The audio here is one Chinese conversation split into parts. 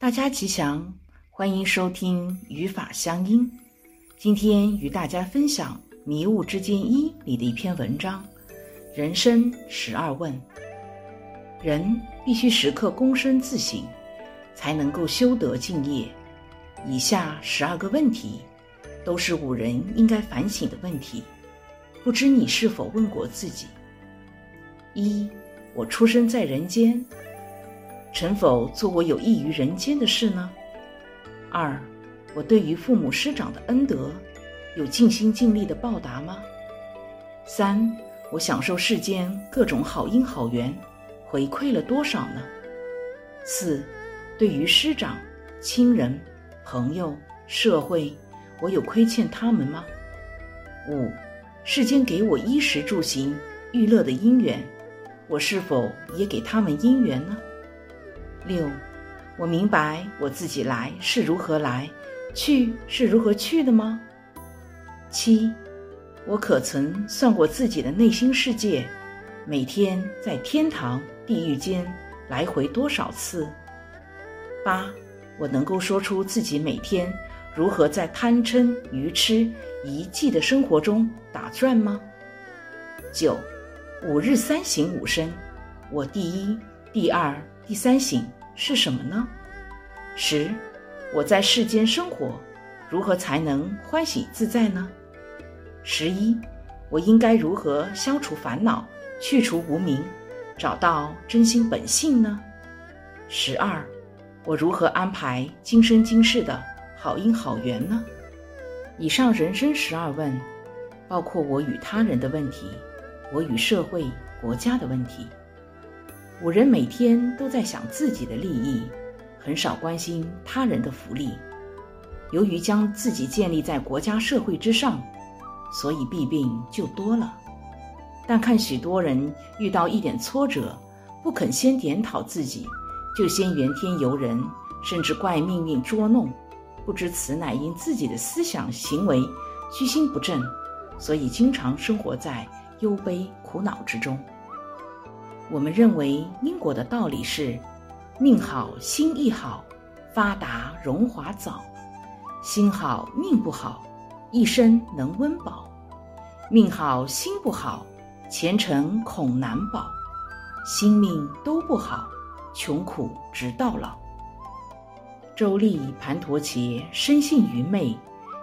大家吉祥，欢迎收听语法乡音。今天与大家分享《迷雾之间一》里的一篇文章：人生十二问。人必须时刻躬身自省，才能够修德敬业。以下十二个问题，都是古人应该反省的问题。不知你是否问过自己：一，我出生在人间。曾否做过有益于人间的事呢？二，我对于父母师长的恩德，有尽心尽力的报答吗？三，我享受世间各种好因好缘，回馈了多少呢？四，对于师长、亲人、朋友、社会，我有亏欠他们吗？五，世间给我衣食住行、娱乐的因缘，我是否也给他们因缘呢？六，我明白我自己来是如何来，去是如何去的吗？七，我可曾算过自己的内心世界，每天在天堂、地狱间来回多少次？八，我能够说出自己每天如何在贪嗔愚痴一计的生活中打转吗？九，五日三省吾身，我第一、第二、第三省。是什么呢？十，我在世间生活，如何才能欢喜自在呢？十一，我应该如何消除烦恼，去除无明，找到真心本性呢？十二，我如何安排今生今世的好因好缘呢？以上人生十二问，包括我与他人的问题，我与社会国家的问题。古人每天都在想自己的利益，很少关心他人的福利。由于将自己建立在国家社会之上，所以弊病就多了。但看许多人遇到一点挫折，不肯先检讨自己，就先怨天尤人，甚至怪命运捉弄，不知此乃因自己的思想行为居心不正，所以经常生活在忧悲苦恼之中。我们认为因果的道理是：命好心亦好，发达荣华早；心好命不好，一生能温饱；命好心不好，前程恐难保；心命都不好，穷苦直到老。周利盘陀伽深信愚昧，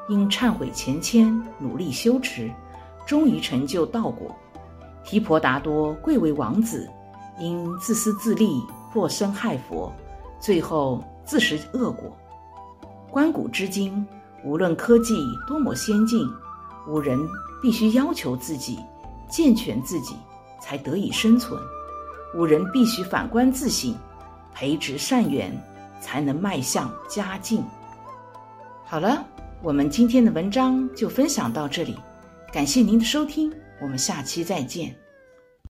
因忏悔前愆，努力修持，终于成就道果。提婆达多贵为王子，因自私自利，破身害佛，最后自食恶果。观古知今，无论科技多么先进，五人必须要求自己，健全自己，才得以生存。五人必须反观自省，培植善缘，才能迈向佳境。好了，我们今天的文章就分享到这里。感谢您的收听，我们下期再见。